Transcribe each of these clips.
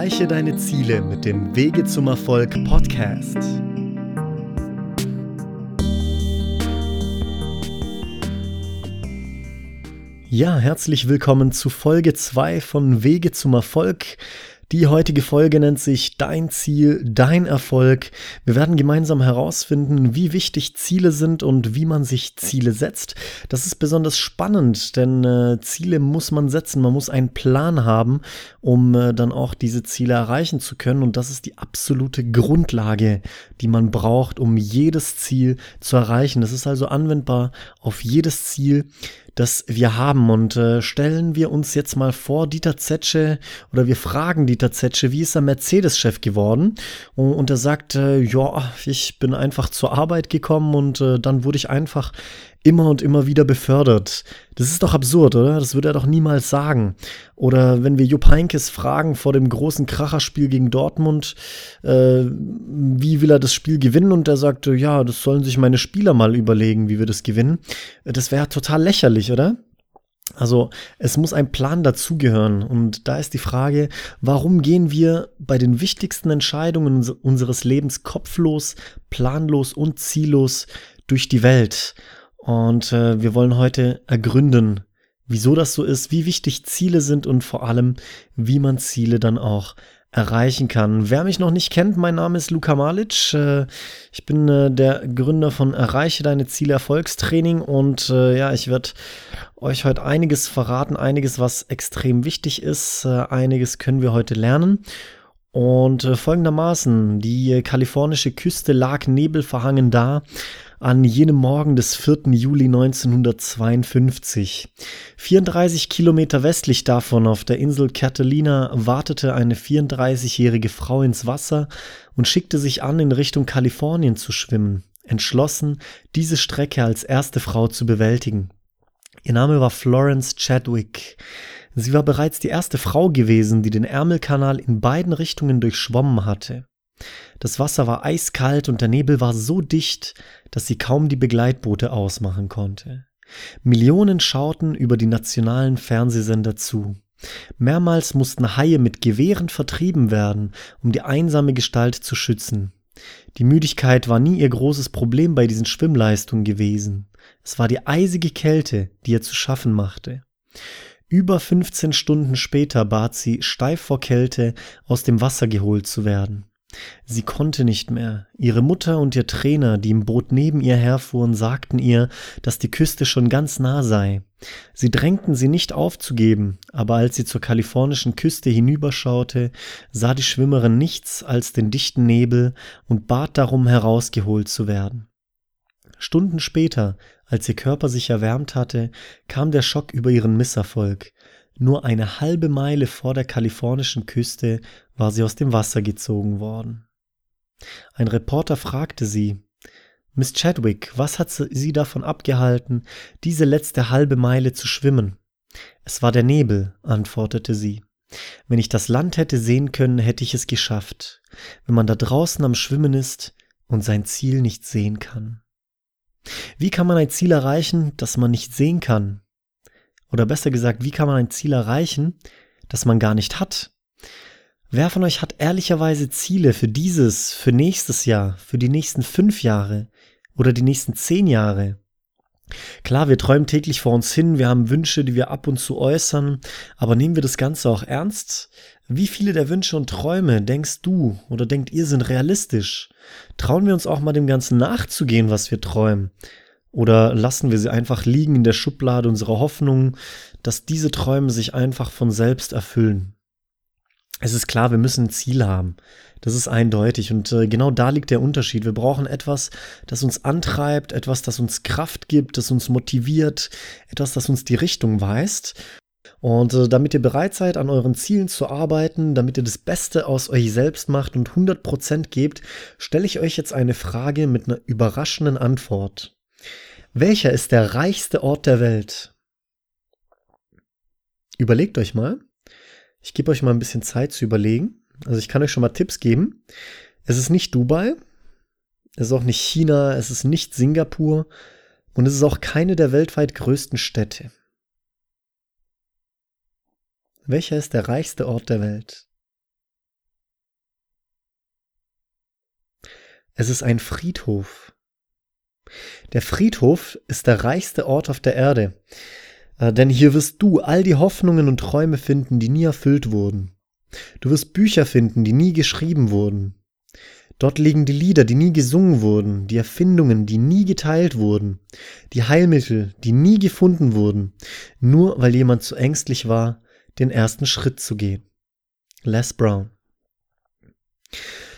Erreiche deine Ziele mit dem Wege zum Erfolg Podcast. Ja, herzlich willkommen zu Folge 2 von Wege zum Erfolg. Die heutige Folge nennt sich Dein Ziel, dein Erfolg. Wir werden gemeinsam herausfinden, wie wichtig Ziele sind und wie man sich Ziele setzt. Das ist besonders spannend, denn äh, Ziele muss man setzen. Man muss einen Plan haben, um äh, dann auch diese Ziele erreichen zu können. Und das ist die absolute Grundlage, die man braucht, um jedes Ziel zu erreichen. Das ist also anwendbar auf jedes Ziel, das wir haben. Und äh, stellen wir uns jetzt mal vor, Dieter Zetsche oder wir fragen Dieter Zetsche, wie ist er Mercedes-Chef geworden? Und, und er sagt, äh, ja, ich bin einfach zur Arbeit gekommen und äh, dann wurde ich einfach immer und immer wieder befördert. Das ist doch absurd, oder? Das würde er doch niemals sagen. Oder wenn wir Jupp Heynckes fragen vor dem großen Kracherspiel gegen Dortmund, äh, wie will er das Spiel gewinnen? Und er sagt, ja, das sollen sich meine Spieler mal überlegen, wie wir das gewinnen. Das wäre total lächerlich, oder? Also es muss ein Plan dazugehören. Und da ist die Frage, warum gehen wir bei den wichtigsten Entscheidungen unseres Lebens kopflos, planlos und ziellos durch die Welt? Und äh, wir wollen heute ergründen, wieso das so ist, wie wichtig Ziele sind und vor allem, wie man Ziele dann auch erreichen kann. Wer mich noch nicht kennt, mein Name ist Luka Malic. Äh, ich bin äh, der Gründer von Erreiche deine Ziele Erfolgstraining und äh, ja, ich werde euch heute einiges verraten, einiges, was extrem wichtig ist, einiges können wir heute lernen. Und folgendermaßen, die kalifornische Küste lag nebelverhangen da an jenem Morgen des 4. Juli 1952. 34 Kilometer westlich davon auf der Insel Catalina wartete eine 34-jährige Frau ins Wasser und schickte sich an, in Richtung Kalifornien zu schwimmen, entschlossen, diese Strecke als erste Frau zu bewältigen. Ihr Name war Florence Chadwick. Sie war bereits die erste Frau gewesen, die den Ärmelkanal in beiden Richtungen durchschwommen hatte. Das Wasser war eiskalt und der Nebel war so dicht, dass sie kaum die Begleitboote ausmachen konnte. Millionen schauten über die nationalen Fernsehsender zu. Mehrmals mussten Haie mit Gewehren vertrieben werden, um die einsame Gestalt zu schützen. Die Müdigkeit war nie ihr großes Problem bei diesen Schwimmleistungen gewesen. Es war die eisige Kälte, die ihr zu schaffen machte. Über 15 Stunden später bat sie, steif vor Kälte aus dem Wasser geholt zu werden. Sie konnte nicht mehr. Ihre Mutter und ihr Trainer, die im Boot neben ihr herfuhren, sagten ihr, dass die Küste schon ganz nah sei. Sie drängten sie nicht aufzugeben, aber als sie zur kalifornischen Küste hinüberschaute, sah die Schwimmerin nichts als den dichten Nebel und bat darum, herausgeholt zu werden. Stunden später, als ihr Körper sich erwärmt hatte, kam der Schock über ihren Misserfolg. Nur eine halbe Meile vor der kalifornischen Küste war sie aus dem Wasser gezogen worden. Ein Reporter fragte sie, Miss Chadwick, was hat Sie davon abgehalten, diese letzte halbe Meile zu schwimmen? Es war der Nebel, antwortete sie. Wenn ich das Land hätte sehen können, hätte ich es geschafft. Wenn man da draußen am Schwimmen ist und sein Ziel nicht sehen kann. Wie kann man ein Ziel erreichen, das man nicht sehen kann? Oder besser gesagt, wie kann man ein Ziel erreichen, das man gar nicht hat? Wer von euch hat ehrlicherweise Ziele für dieses, für nächstes Jahr, für die nächsten fünf Jahre oder die nächsten zehn Jahre? Klar, wir träumen täglich vor uns hin, wir haben Wünsche, die wir ab und zu äußern, aber nehmen wir das Ganze auch ernst? Wie viele der Wünsche und Träume denkst du oder denkt ihr sind realistisch? Trauen wir uns auch mal dem Ganzen nachzugehen, was wir träumen? Oder lassen wir sie einfach liegen in der Schublade unserer Hoffnung, dass diese Träume sich einfach von selbst erfüllen? Es ist klar, wir müssen ein Ziel haben. Das ist eindeutig. Und äh, genau da liegt der Unterschied. Wir brauchen etwas, das uns antreibt, etwas, das uns Kraft gibt, das uns motiviert, etwas, das uns die Richtung weist. Und äh, damit ihr bereit seid, an euren Zielen zu arbeiten, damit ihr das Beste aus euch selbst macht und 100% gebt, stelle ich euch jetzt eine Frage mit einer überraschenden Antwort. Welcher ist der reichste Ort der Welt? Überlegt euch mal. Ich gebe euch mal ein bisschen Zeit zu überlegen. Also ich kann euch schon mal Tipps geben. Es ist nicht Dubai, es ist auch nicht China, es ist nicht Singapur und es ist auch keine der weltweit größten Städte. Welcher ist der reichste Ort der Welt? Es ist ein Friedhof. Der Friedhof ist der reichste Ort auf der Erde, äh, denn hier wirst du all die Hoffnungen und Träume finden, die nie erfüllt wurden. Du wirst Bücher finden, die nie geschrieben wurden. Dort liegen die Lieder, die nie gesungen wurden, die Erfindungen, die nie geteilt wurden, die Heilmittel, die nie gefunden wurden, nur weil jemand zu ängstlich war, den ersten Schritt zu gehen. Les Brown.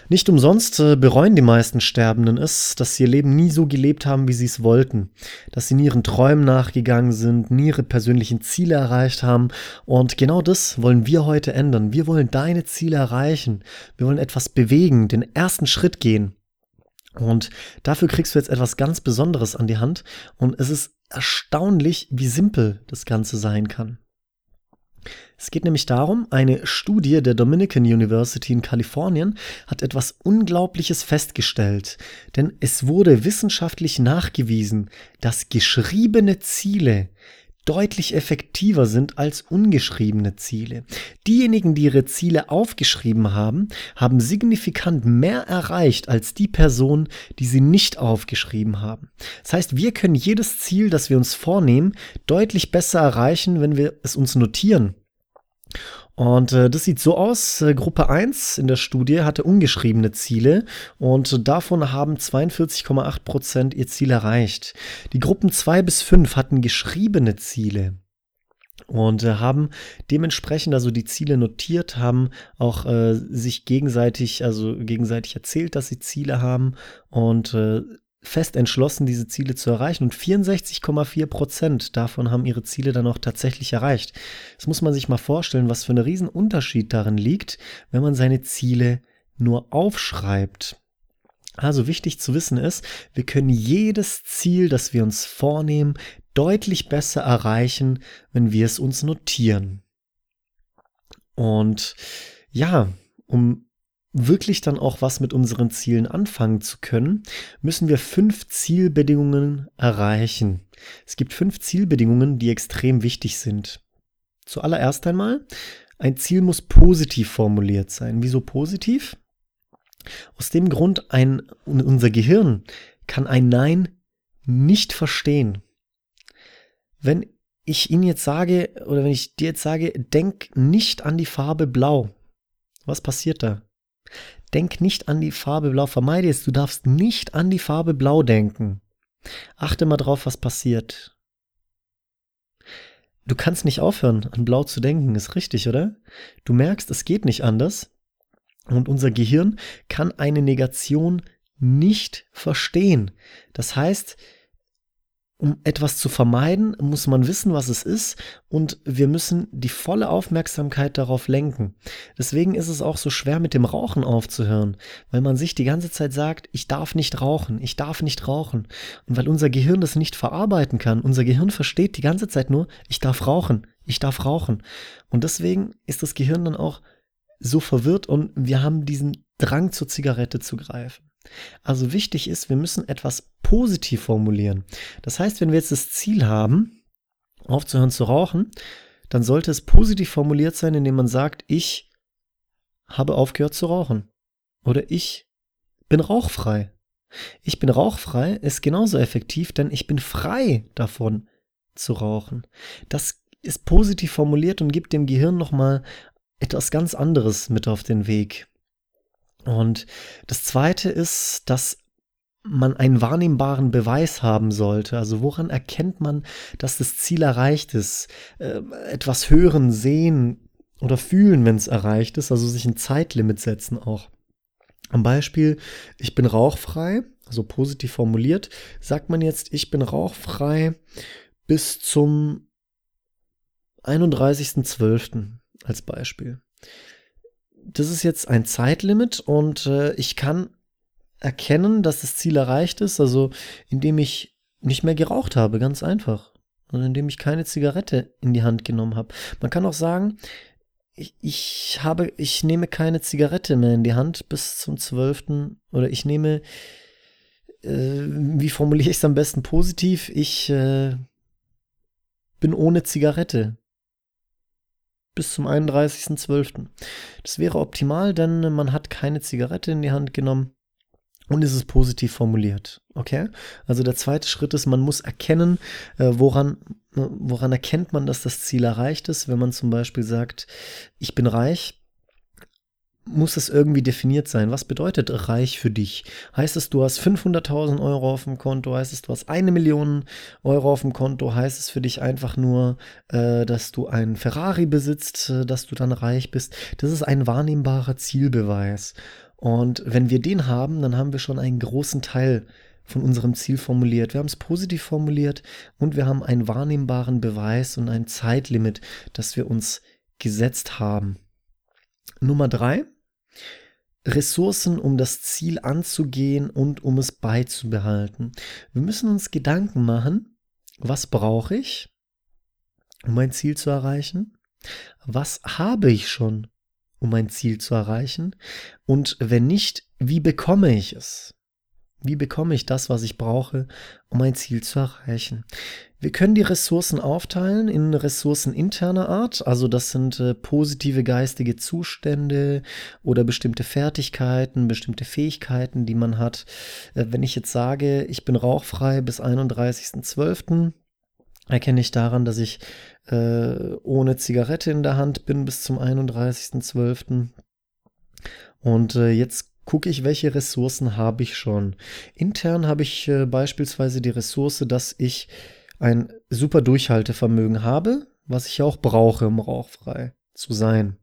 Nicht umsonst äh, bereuen die meisten Sterbenden es, dass sie ihr Leben nie so gelebt haben, wie sie es wollten, dass sie nie ihren Träumen nachgegangen sind, nie ihre persönlichen Ziele erreicht haben. Und genau das wollen wir heute ändern. Wir wollen deine Ziele erreichen. Wir wollen etwas bewegen, den ersten Schritt gehen. Und dafür kriegst du jetzt etwas ganz Besonderes an die Hand. Und es ist erstaunlich, wie simpel das Ganze sein kann. Es geht nämlich darum, eine Studie der Dominican University in Kalifornien hat etwas Unglaubliches festgestellt, denn es wurde wissenschaftlich nachgewiesen, dass geschriebene Ziele deutlich effektiver sind als ungeschriebene Ziele. Diejenigen, die ihre Ziele aufgeschrieben haben, haben signifikant mehr erreicht als die Personen, die sie nicht aufgeschrieben haben. Das heißt, wir können jedes Ziel, das wir uns vornehmen, deutlich besser erreichen, wenn wir es uns notieren. Und äh, das sieht so aus. Äh, Gruppe 1 in der Studie hatte ungeschriebene Ziele und davon haben 42,8 Prozent ihr Ziel erreicht. Die Gruppen 2 bis 5 hatten geschriebene Ziele und äh, haben dementsprechend also die Ziele notiert, haben auch äh, sich gegenseitig, also gegenseitig erzählt, dass sie Ziele haben und äh, fest entschlossen, diese Ziele zu erreichen. Und 64,4 Prozent davon haben ihre Ziele dann auch tatsächlich erreicht. Das muss man sich mal vorstellen, was für ein Riesenunterschied darin liegt, wenn man seine Ziele nur aufschreibt. Also wichtig zu wissen ist, wir können jedes Ziel, das wir uns vornehmen, deutlich besser erreichen, wenn wir es uns notieren. Und ja, um wirklich dann auch was mit unseren Zielen anfangen zu können, müssen wir fünf Zielbedingungen erreichen. Es gibt fünf Zielbedingungen, die extrem wichtig sind. Zuallererst einmal, ein Ziel muss positiv formuliert sein. Wieso positiv? Aus dem Grund, ein, unser Gehirn kann ein Nein nicht verstehen. Wenn ich Ihnen jetzt sage, oder wenn ich dir jetzt sage, denk nicht an die Farbe Blau, was passiert da? Denk nicht an die Farbe Blau. Vermeide es. Du darfst nicht an die Farbe Blau denken. Achte mal drauf, was passiert. Du kannst nicht aufhören, an Blau zu denken, ist richtig, oder? Du merkst, es geht nicht anders. Und unser Gehirn kann eine Negation nicht verstehen. Das heißt, um etwas zu vermeiden, muss man wissen, was es ist und wir müssen die volle Aufmerksamkeit darauf lenken. Deswegen ist es auch so schwer mit dem Rauchen aufzuhören, weil man sich die ganze Zeit sagt, ich darf nicht rauchen, ich darf nicht rauchen. Und weil unser Gehirn das nicht verarbeiten kann, unser Gehirn versteht die ganze Zeit nur, ich darf rauchen, ich darf rauchen. Und deswegen ist das Gehirn dann auch so verwirrt und wir haben diesen Drang zur Zigarette zu greifen. Also wichtig ist, wir müssen etwas positiv formulieren. Das heißt, wenn wir jetzt das Ziel haben, aufzuhören zu rauchen, dann sollte es positiv formuliert sein, indem man sagt, ich habe aufgehört zu rauchen. Oder ich bin rauchfrei. Ich bin rauchfrei ist genauso effektiv, denn ich bin frei davon zu rauchen. Das ist positiv formuliert und gibt dem Gehirn nochmal etwas ganz anderes mit auf den Weg. Und das Zweite ist, dass man einen wahrnehmbaren Beweis haben sollte. Also woran erkennt man, dass das Ziel erreicht ist? Äh, etwas hören, sehen oder fühlen, wenn es erreicht ist. Also sich ein Zeitlimit setzen auch. Am Beispiel, ich bin rauchfrei, also positiv formuliert, sagt man jetzt, ich bin rauchfrei bis zum 31.12. als Beispiel das ist jetzt ein Zeitlimit und äh, ich kann erkennen, dass das Ziel erreicht ist, also indem ich nicht mehr geraucht habe, ganz einfach. Und indem ich keine Zigarette in die Hand genommen habe. Man kann auch sagen, ich, ich habe, ich nehme keine Zigarette mehr in die Hand bis zum 12. oder ich nehme, äh, wie formuliere ich es am besten positiv? Ich äh, bin ohne Zigarette bis zum 31.12. Das wäre optimal, denn man hat keine Zigarette in die Hand genommen und ist es positiv formuliert. Okay? Also der zweite Schritt ist, man muss erkennen, äh, woran, woran erkennt man, dass das Ziel erreicht ist. Wenn man zum Beispiel sagt, ich bin reich, muss es irgendwie definiert sein. Was bedeutet reich für dich? Heißt es, du hast 500.000 Euro auf dem Konto? Heißt es, du hast eine Million Euro auf dem Konto? Heißt es für dich einfach nur, äh, dass du einen Ferrari besitzt, äh, dass du dann reich bist? Das ist ein wahrnehmbarer Zielbeweis. Und wenn wir den haben, dann haben wir schon einen großen Teil von unserem Ziel formuliert. Wir haben es positiv formuliert und wir haben einen wahrnehmbaren Beweis und ein Zeitlimit, das wir uns gesetzt haben. Nummer drei, Ressourcen, um das Ziel anzugehen und um es beizubehalten. Wir müssen uns Gedanken machen, was brauche ich, um mein Ziel zu erreichen? Was habe ich schon, um mein Ziel zu erreichen? Und wenn nicht, wie bekomme ich es? Wie bekomme ich das, was ich brauche, um mein Ziel zu erreichen? Wir können die Ressourcen aufteilen in Ressourcen interner Art, also das sind äh, positive geistige Zustände oder bestimmte Fertigkeiten, bestimmte Fähigkeiten, die man hat. Äh, wenn ich jetzt sage, ich bin rauchfrei bis 31.12., erkenne ich daran, dass ich äh, ohne Zigarette in der Hand bin bis zum 31.12. Und äh, jetzt gucke ich, welche Ressourcen habe ich schon. Intern habe ich äh, beispielsweise die Ressource, dass ich ein super Durchhaltevermögen habe, was ich auch brauche, um rauchfrei zu sein.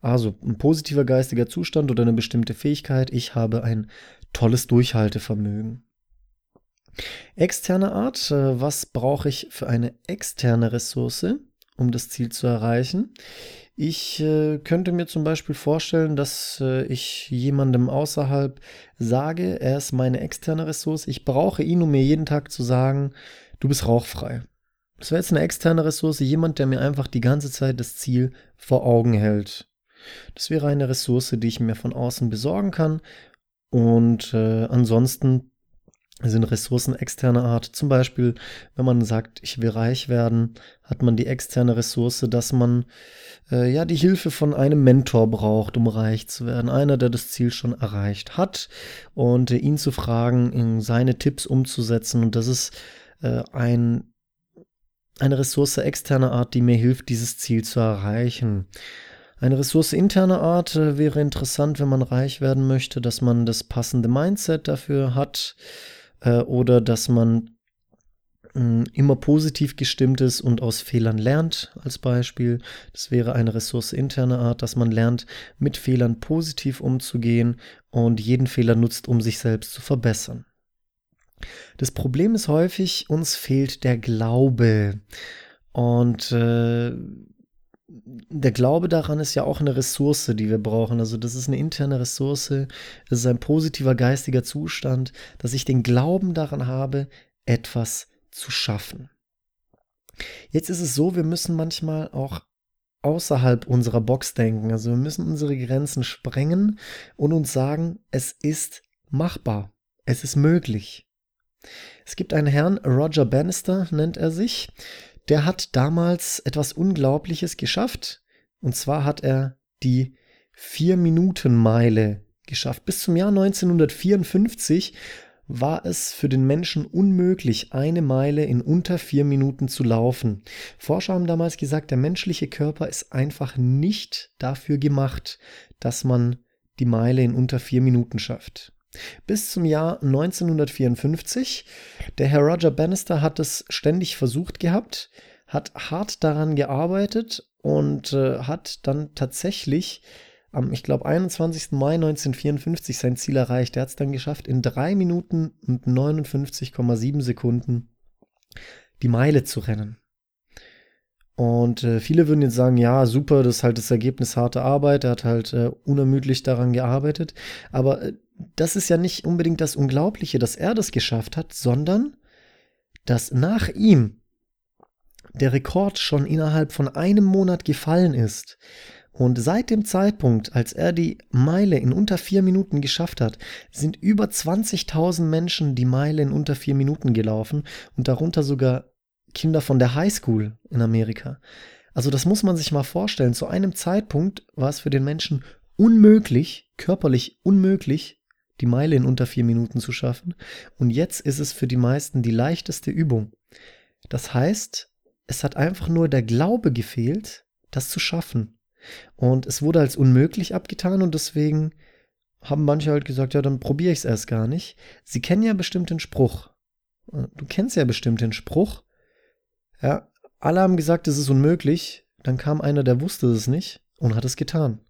Also ein positiver geistiger Zustand oder eine bestimmte Fähigkeit. Ich habe ein tolles Durchhaltevermögen. Externe Art, äh, was brauche ich für eine externe Ressource, um das Ziel zu erreichen? Ich äh, könnte mir zum Beispiel vorstellen, dass äh, ich jemandem außerhalb sage, er ist meine externe Ressource. Ich brauche ihn, um mir jeden Tag zu sagen, du bist rauchfrei. Das wäre jetzt eine externe Ressource, jemand, der mir einfach die ganze Zeit das Ziel vor Augen hält. Das wäre eine Ressource, die ich mir von außen besorgen kann. Und äh, ansonsten sind Ressourcen externer Art. Zum Beispiel, wenn man sagt, ich will reich werden, hat man die externe Ressource, dass man äh, ja die Hilfe von einem Mentor braucht, um reich zu werden. Einer, der das Ziel schon erreicht hat und äh, ihn zu fragen, seine Tipps umzusetzen. Und das ist äh, ein, eine Ressource externer Art, die mir hilft, dieses Ziel zu erreichen. Eine Ressource interner Art äh, wäre interessant, wenn man reich werden möchte, dass man das passende Mindset dafür hat äh, oder dass man mh, immer positiv gestimmt ist und aus Fehlern lernt, als Beispiel. Das wäre eine Ressource interner Art, dass man lernt, mit Fehlern positiv umzugehen und jeden Fehler nutzt, um sich selbst zu verbessern. Das Problem ist häufig, uns fehlt der Glaube. Und äh, der Glaube daran ist ja auch eine Ressource, die wir brauchen. Also das ist eine interne Ressource, es ist ein positiver geistiger Zustand, dass ich den Glauben daran habe, etwas zu schaffen. Jetzt ist es so, wir müssen manchmal auch außerhalb unserer Box denken. Also wir müssen unsere Grenzen sprengen und uns sagen, es ist machbar, es ist möglich. Es gibt einen Herrn, Roger Bannister nennt er sich, der hat damals etwas Unglaubliches geschafft. Und zwar hat er die Vier-Minuten-Meile geschafft. Bis zum Jahr 1954 war es für den Menschen unmöglich, eine Meile in unter vier Minuten zu laufen. Forscher haben damals gesagt, der menschliche Körper ist einfach nicht dafür gemacht, dass man die Meile in unter vier Minuten schafft. Bis zum Jahr 1954. Der Herr Roger Bannister hat es ständig versucht gehabt, hat hart daran gearbeitet und äh, hat dann tatsächlich am, ich glaube, 21. Mai 1954 sein Ziel erreicht. Er hat es dann geschafft, in 3 Minuten und 59,7 Sekunden die Meile zu rennen. Und äh, viele würden jetzt sagen, ja, super, das ist halt das Ergebnis harter Arbeit, er hat halt äh, unermüdlich daran gearbeitet. Aber äh, das ist ja nicht unbedingt das Unglaubliche, dass er das geschafft hat, sondern dass nach ihm der Rekord schon innerhalb von einem Monat gefallen ist. Und seit dem Zeitpunkt, als er die Meile in unter vier Minuten geschafft hat, sind über 20.000 Menschen die Meile in unter vier Minuten gelaufen und darunter sogar Kinder von der Highschool in Amerika. Also das muss man sich mal vorstellen. Zu einem Zeitpunkt war es für den Menschen unmöglich, körperlich unmöglich, die Meile in unter vier Minuten zu schaffen. Und jetzt ist es für die meisten die leichteste Übung. Das heißt, es hat einfach nur der Glaube gefehlt, das zu schaffen. Und es wurde als unmöglich abgetan und deswegen haben manche halt gesagt, ja, dann probiere ich es erst gar nicht. Sie kennen ja bestimmt den Spruch. Du kennst ja bestimmt den Spruch. Ja, alle haben gesagt, es ist unmöglich. Dann kam einer, der wusste es nicht und hat es getan.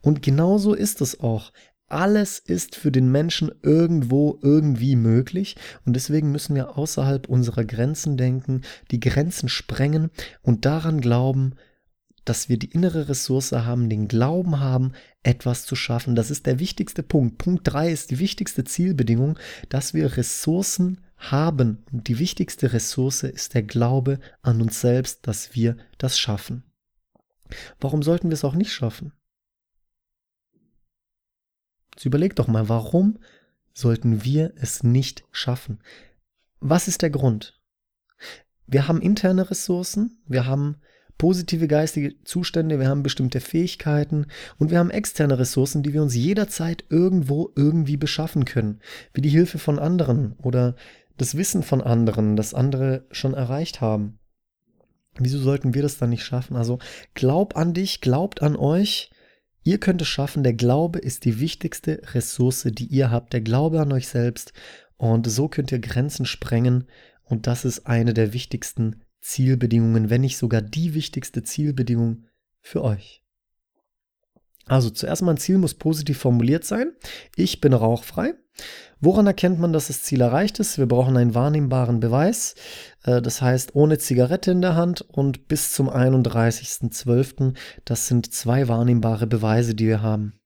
Und genauso ist es auch. Alles ist für den Menschen irgendwo irgendwie möglich und deswegen müssen wir außerhalb unserer Grenzen denken, die Grenzen sprengen und daran glauben, dass wir die innere Ressource haben, den Glauben haben, etwas zu schaffen. Das ist der wichtigste Punkt. Punkt 3 ist die wichtigste Zielbedingung, dass wir Ressourcen haben. Und die wichtigste Ressource ist der Glaube an uns selbst, dass wir das schaffen. Warum sollten wir es auch nicht schaffen? Jetzt überleg doch mal, warum sollten wir es nicht schaffen? Was ist der Grund? Wir haben interne Ressourcen, wir haben positive geistige Zustände, wir haben bestimmte Fähigkeiten und wir haben externe Ressourcen, die wir uns jederzeit irgendwo irgendwie beschaffen können, wie die Hilfe von anderen oder das Wissen von anderen, das andere schon erreicht haben. Wieso sollten wir das dann nicht schaffen? Also glaub an dich, glaubt an euch. Ihr könnt es schaffen. Der Glaube ist die wichtigste Ressource, die ihr habt. Der Glaube an euch selbst. Und so könnt ihr Grenzen sprengen. Und das ist eine der wichtigsten Zielbedingungen, wenn nicht sogar die wichtigste Zielbedingung für euch. Also zuerst mal ein Ziel muss positiv formuliert sein. Ich bin rauchfrei. Woran erkennt man, dass das Ziel erreicht ist? Wir brauchen einen wahrnehmbaren Beweis. Äh, das heißt, ohne Zigarette in der Hand und bis zum 31.12. Das sind zwei wahrnehmbare Beweise, die wir haben.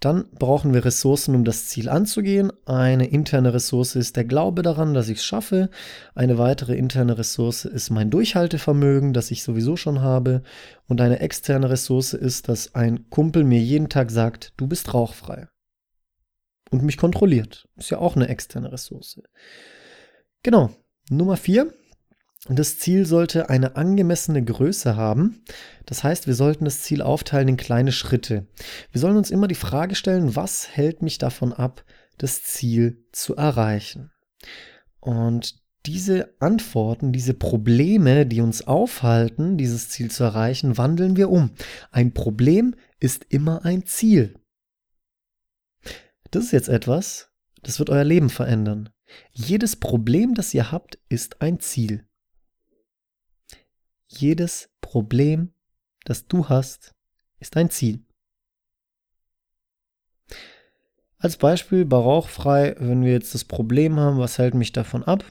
Dann brauchen wir Ressourcen, um das Ziel anzugehen. Eine interne Ressource ist der Glaube daran, dass ich es schaffe. Eine weitere interne Ressource ist mein Durchhaltevermögen, das ich sowieso schon habe. Und eine externe Ressource ist, dass ein Kumpel mir jeden Tag sagt, du bist rauchfrei und mich kontrolliert. Ist ja auch eine externe Ressource. Genau. Nummer vier. Das Ziel sollte eine angemessene Größe haben. Das heißt, wir sollten das Ziel aufteilen in kleine Schritte. Wir sollen uns immer die Frage stellen, was hält mich davon ab, das Ziel zu erreichen? Und diese Antworten, diese Probleme, die uns aufhalten, dieses Ziel zu erreichen, wandeln wir um. Ein Problem ist immer ein Ziel. Das ist jetzt etwas, das wird euer Leben verändern. Jedes Problem, das ihr habt, ist ein Ziel. Jedes Problem, das du hast, ist ein Ziel. Als Beispiel bei Rauchfrei, wenn wir jetzt das Problem haben, was hält mich davon ab?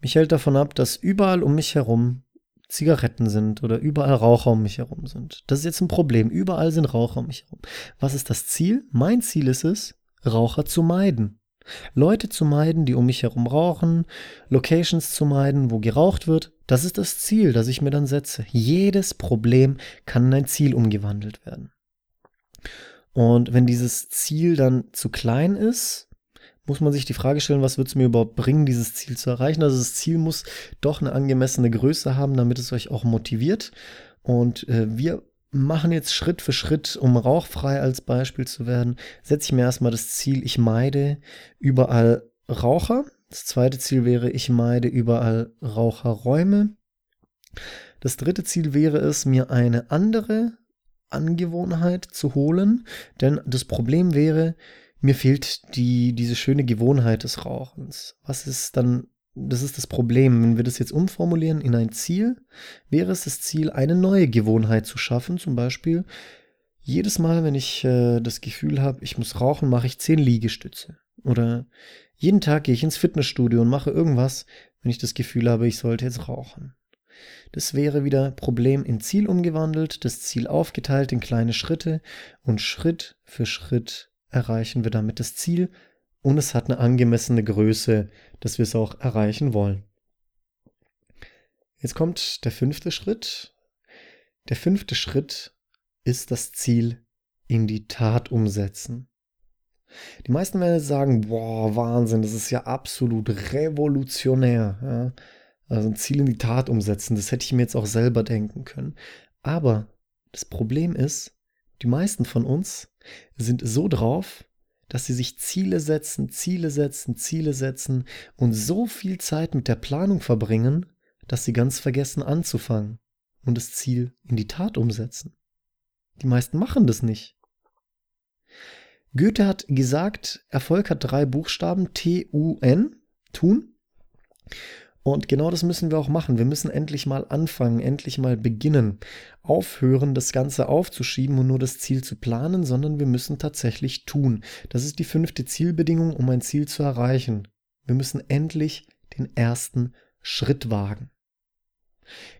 Mich hält davon ab, dass überall um mich herum Zigaretten sind oder überall Raucher um mich herum sind. Das ist jetzt ein Problem. Überall sind Raucher um mich herum. Was ist das Ziel? Mein Ziel ist es, Raucher zu meiden. Leute zu meiden, die um mich herum rauchen, Locations zu meiden, wo geraucht wird. Das ist das Ziel, das ich mir dann setze. Jedes Problem kann in ein Ziel umgewandelt werden. Und wenn dieses Ziel dann zu klein ist, muss man sich die Frage stellen, was wird es mir überhaupt bringen, dieses Ziel zu erreichen. Also das Ziel muss doch eine angemessene Größe haben, damit es euch auch motiviert. Und äh, wir machen jetzt Schritt für Schritt, um rauchfrei als Beispiel zu werden, setze ich mir erstmal das Ziel, ich meide überall Raucher. Das zweite Ziel wäre, ich meide überall Raucherräume. Das dritte Ziel wäre es, mir eine andere Angewohnheit zu holen, denn das Problem wäre, mir fehlt die, diese schöne Gewohnheit des Rauchens. Was ist dann, das ist das Problem, wenn wir das jetzt umformulieren in ein Ziel, wäre es das Ziel, eine neue Gewohnheit zu schaffen, zum Beispiel jedes Mal, wenn ich äh, das Gefühl habe, ich muss rauchen, mache ich zehn Liegestütze. Oder jeden Tag gehe ich ins Fitnessstudio und mache irgendwas, wenn ich das Gefühl habe, ich sollte jetzt rauchen. Das wäre wieder Problem in Ziel umgewandelt, das Ziel aufgeteilt in kleine Schritte und Schritt für Schritt erreichen wir damit das Ziel und es hat eine angemessene Größe, dass wir es auch erreichen wollen. Jetzt kommt der fünfte Schritt. Der fünfte Schritt ist das Ziel in die Tat umsetzen. Die meisten werden sagen, boah, Wahnsinn, das ist ja absolut revolutionär. Ja? Also ein Ziel in die Tat umsetzen, das hätte ich mir jetzt auch selber denken können. Aber das Problem ist, die meisten von uns sind so drauf, dass sie sich Ziele setzen, Ziele setzen, Ziele setzen und so viel Zeit mit der Planung verbringen, dass sie ganz vergessen anzufangen und das Ziel in die Tat umsetzen. Die meisten machen das nicht. Goethe hat gesagt, Erfolg hat drei Buchstaben, T-U-N, tun. Und genau das müssen wir auch machen. Wir müssen endlich mal anfangen, endlich mal beginnen. Aufhören, das Ganze aufzuschieben und nur das Ziel zu planen, sondern wir müssen tatsächlich tun. Das ist die fünfte Zielbedingung, um ein Ziel zu erreichen. Wir müssen endlich den ersten Schritt wagen.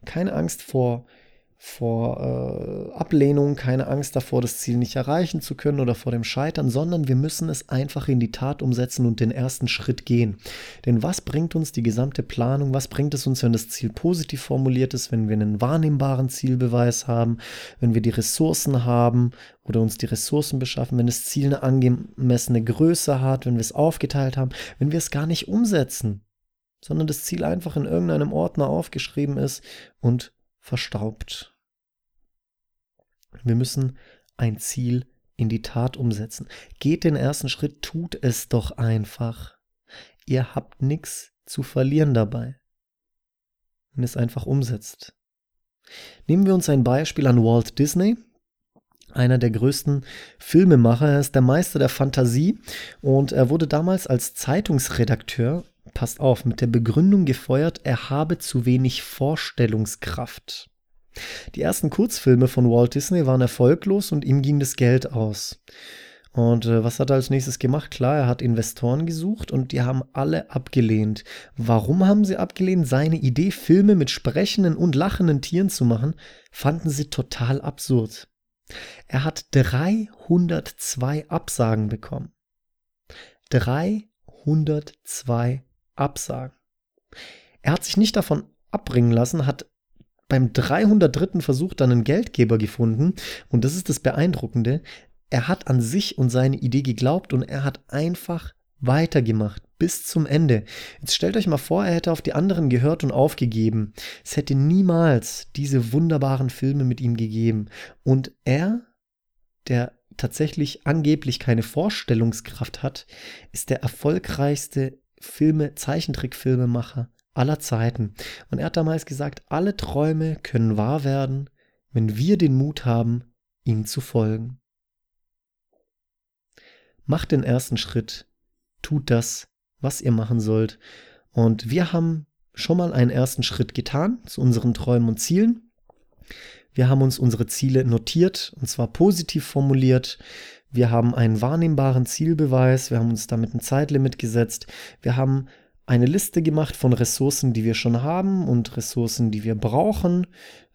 Keine Angst vor vor äh, Ablehnung, keine Angst davor, das Ziel nicht erreichen zu können oder vor dem Scheitern, sondern wir müssen es einfach in die Tat umsetzen und den ersten Schritt gehen. Denn was bringt uns die gesamte Planung? Was bringt es uns, wenn das Ziel positiv formuliert ist, wenn wir einen wahrnehmbaren Zielbeweis haben, wenn wir die Ressourcen haben oder uns die Ressourcen beschaffen, wenn das Ziel eine angemessene Größe hat, wenn wir es aufgeteilt haben, wenn wir es gar nicht umsetzen, sondern das Ziel einfach in irgendeinem Ordner aufgeschrieben ist und verstaubt. Wir müssen ein Ziel in die Tat umsetzen. Geht den ersten Schritt, tut es doch einfach. Ihr habt nichts zu verlieren dabei, wenn es einfach umsetzt. Nehmen wir uns ein Beispiel an Walt Disney, einer der größten Filmemacher. Er ist der Meister der Fantasie und er wurde damals als Zeitungsredakteur, passt auf, mit der Begründung gefeuert, er habe zu wenig Vorstellungskraft. Die ersten Kurzfilme von Walt Disney waren erfolglos und ihm ging das Geld aus. Und äh, was hat er als nächstes gemacht? Klar, er hat Investoren gesucht und die haben alle abgelehnt. Warum haben sie abgelehnt? Seine Idee, Filme mit sprechenden und lachenden Tieren zu machen, fanden sie total absurd. Er hat 302 Absagen bekommen. 302 Absagen. Er hat sich nicht davon abbringen lassen, hat beim 303. Versuch dann einen Geldgeber gefunden und das ist das Beeindruckende. Er hat an sich und seine Idee geglaubt und er hat einfach weitergemacht bis zum Ende. Jetzt stellt euch mal vor, er hätte auf die anderen gehört und aufgegeben. Es hätte niemals diese wunderbaren Filme mit ihm gegeben. Und er, der tatsächlich angeblich keine Vorstellungskraft hat, ist der erfolgreichste Filme, Zeichentrickfilmemacher aller Zeiten. Und er hat damals gesagt, alle Träume können wahr werden, wenn wir den Mut haben, ihnen zu folgen. Macht den ersten Schritt, tut das, was ihr machen sollt. Und wir haben schon mal einen ersten Schritt getan zu unseren Träumen und Zielen. Wir haben uns unsere Ziele notiert und zwar positiv formuliert. Wir haben einen wahrnehmbaren Zielbeweis. Wir haben uns damit ein Zeitlimit gesetzt. Wir haben eine Liste gemacht von Ressourcen, die wir schon haben und Ressourcen, die wir brauchen.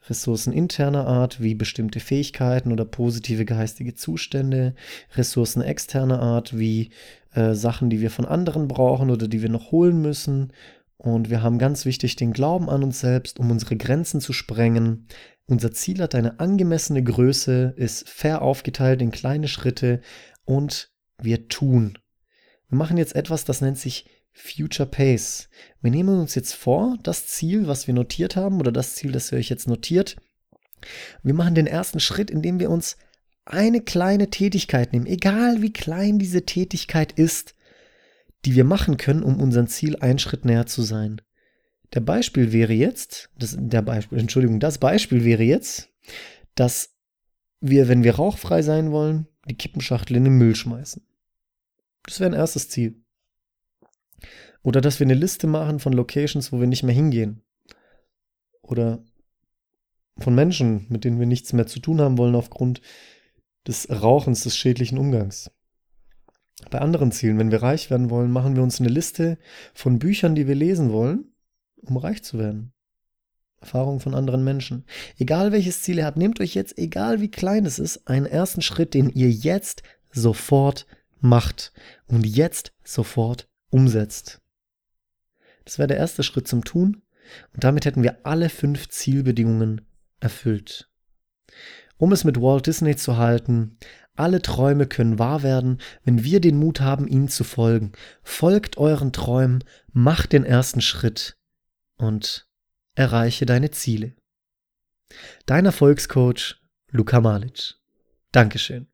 Ressourcen interner Art wie bestimmte Fähigkeiten oder positive geistige Zustände, Ressourcen externer Art wie äh, Sachen, die wir von anderen brauchen oder die wir noch holen müssen. Und wir haben ganz wichtig den Glauben an uns selbst, um unsere Grenzen zu sprengen. Unser Ziel hat eine angemessene Größe, ist fair aufgeteilt in kleine Schritte und wir tun. Wir machen jetzt etwas, das nennt sich Future Pace. Wir nehmen uns jetzt vor, das Ziel, was wir notiert haben, oder das Ziel, das ihr euch jetzt notiert, wir machen den ersten Schritt, indem wir uns eine kleine Tätigkeit nehmen, egal wie klein diese Tätigkeit ist, die wir machen können, um unserem Ziel einen Schritt näher zu sein. Der Beispiel wäre jetzt, das, der Beispiel, Entschuldigung, das Beispiel wäre jetzt, dass wir, wenn wir rauchfrei sein wollen, die Kippenschachtel in den Müll schmeißen. Das wäre ein erstes Ziel. Oder dass wir eine Liste machen von Locations, wo wir nicht mehr hingehen. Oder von Menschen, mit denen wir nichts mehr zu tun haben wollen aufgrund des Rauchens, des schädlichen Umgangs. Bei anderen Zielen, wenn wir reich werden wollen, machen wir uns eine Liste von Büchern, die wir lesen wollen, um reich zu werden. Erfahrungen von anderen Menschen. Egal welches Ziel ihr habt, nehmt euch jetzt, egal wie klein es ist, einen ersten Schritt, den ihr jetzt sofort macht und jetzt sofort umsetzt. Das wäre der erste Schritt zum Tun und damit hätten wir alle fünf Zielbedingungen erfüllt. Um es mit Walt Disney zu halten, alle Träume können wahr werden, wenn wir den Mut haben, ihnen zu folgen. Folgt euren Träumen, macht den ersten Schritt und erreiche deine Ziele. Dein Erfolgscoach Luka Malic. Dankeschön.